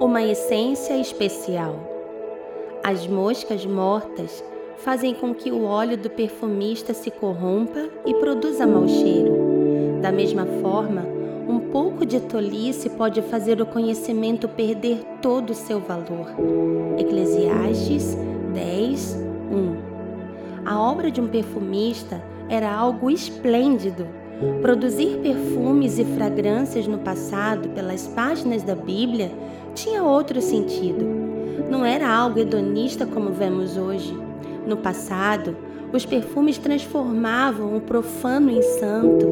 uma essência especial. As moscas mortas fazem com que o óleo do perfumista se corrompa e produza mau cheiro. Da mesma forma, um pouco de tolice pode fazer o conhecimento perder todo o seu valor. Eclesiastes 10, 1. A obra de um perfumista era algo esplêndido. Produzir perfumes e fragrâncias no passado, pelas páginas da Bíblia, tinha outro sentido. Não era algo hedonista como vemos hoje. No passado, os perfumes transformavam o profano em santo,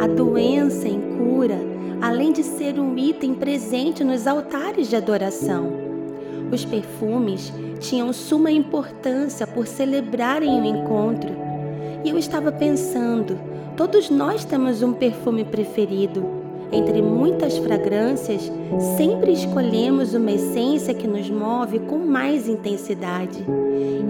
a doença em cura, além de ser um item presente nos altares de adoração. Os perfumes tinham suma importância por celebrarem o encontro. E eu estava pensando, todos nós temos um perfume preferido. Entre muitas fragrâncias, sempre escolhemos uma essência que nos move com mais intensidade.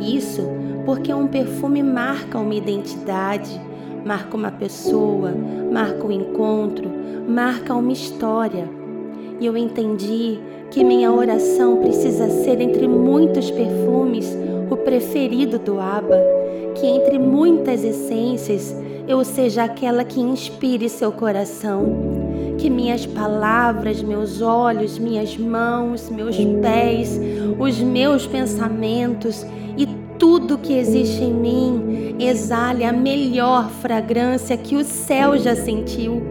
Isso porque um perfume marca uma identidade, marca uma pessoa, marca um encontro, marca uma história. E eu entendi que minha oração precisa ser entre muitos perfumes o preferido do Abba, que entre muitas essências eu seja aquela que inspire seu coração. Que minhas palavras, meus olhos, minhas mãos, meus pés, os meus pensamentos e tudo que existe em mim exale a melhor fragrância que o céu já sentiu.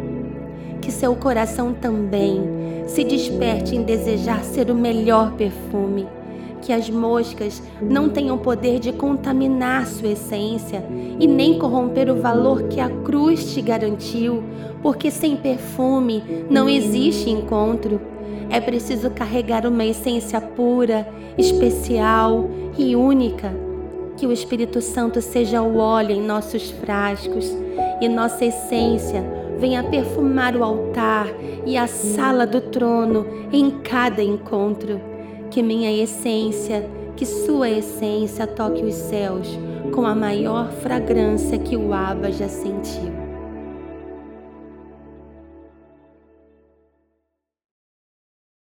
Que seu coração também se desperte em desejar ser o melhor perfume. Que as moscas não tenham poder de contaminar sua essência e nem corromper o valor que a cruz te garantiu, porque sem perfume não existe encontro. É preciso carregar uma essência pura, especial e única que o Espírito Santo seja o óleo em nossos frascos e nossa essência venha perfumar o altar e a sala do trono em cada encontro. Que minha essência, que sua essência toque os céus com a maior fragrância que o Abba já sentiu.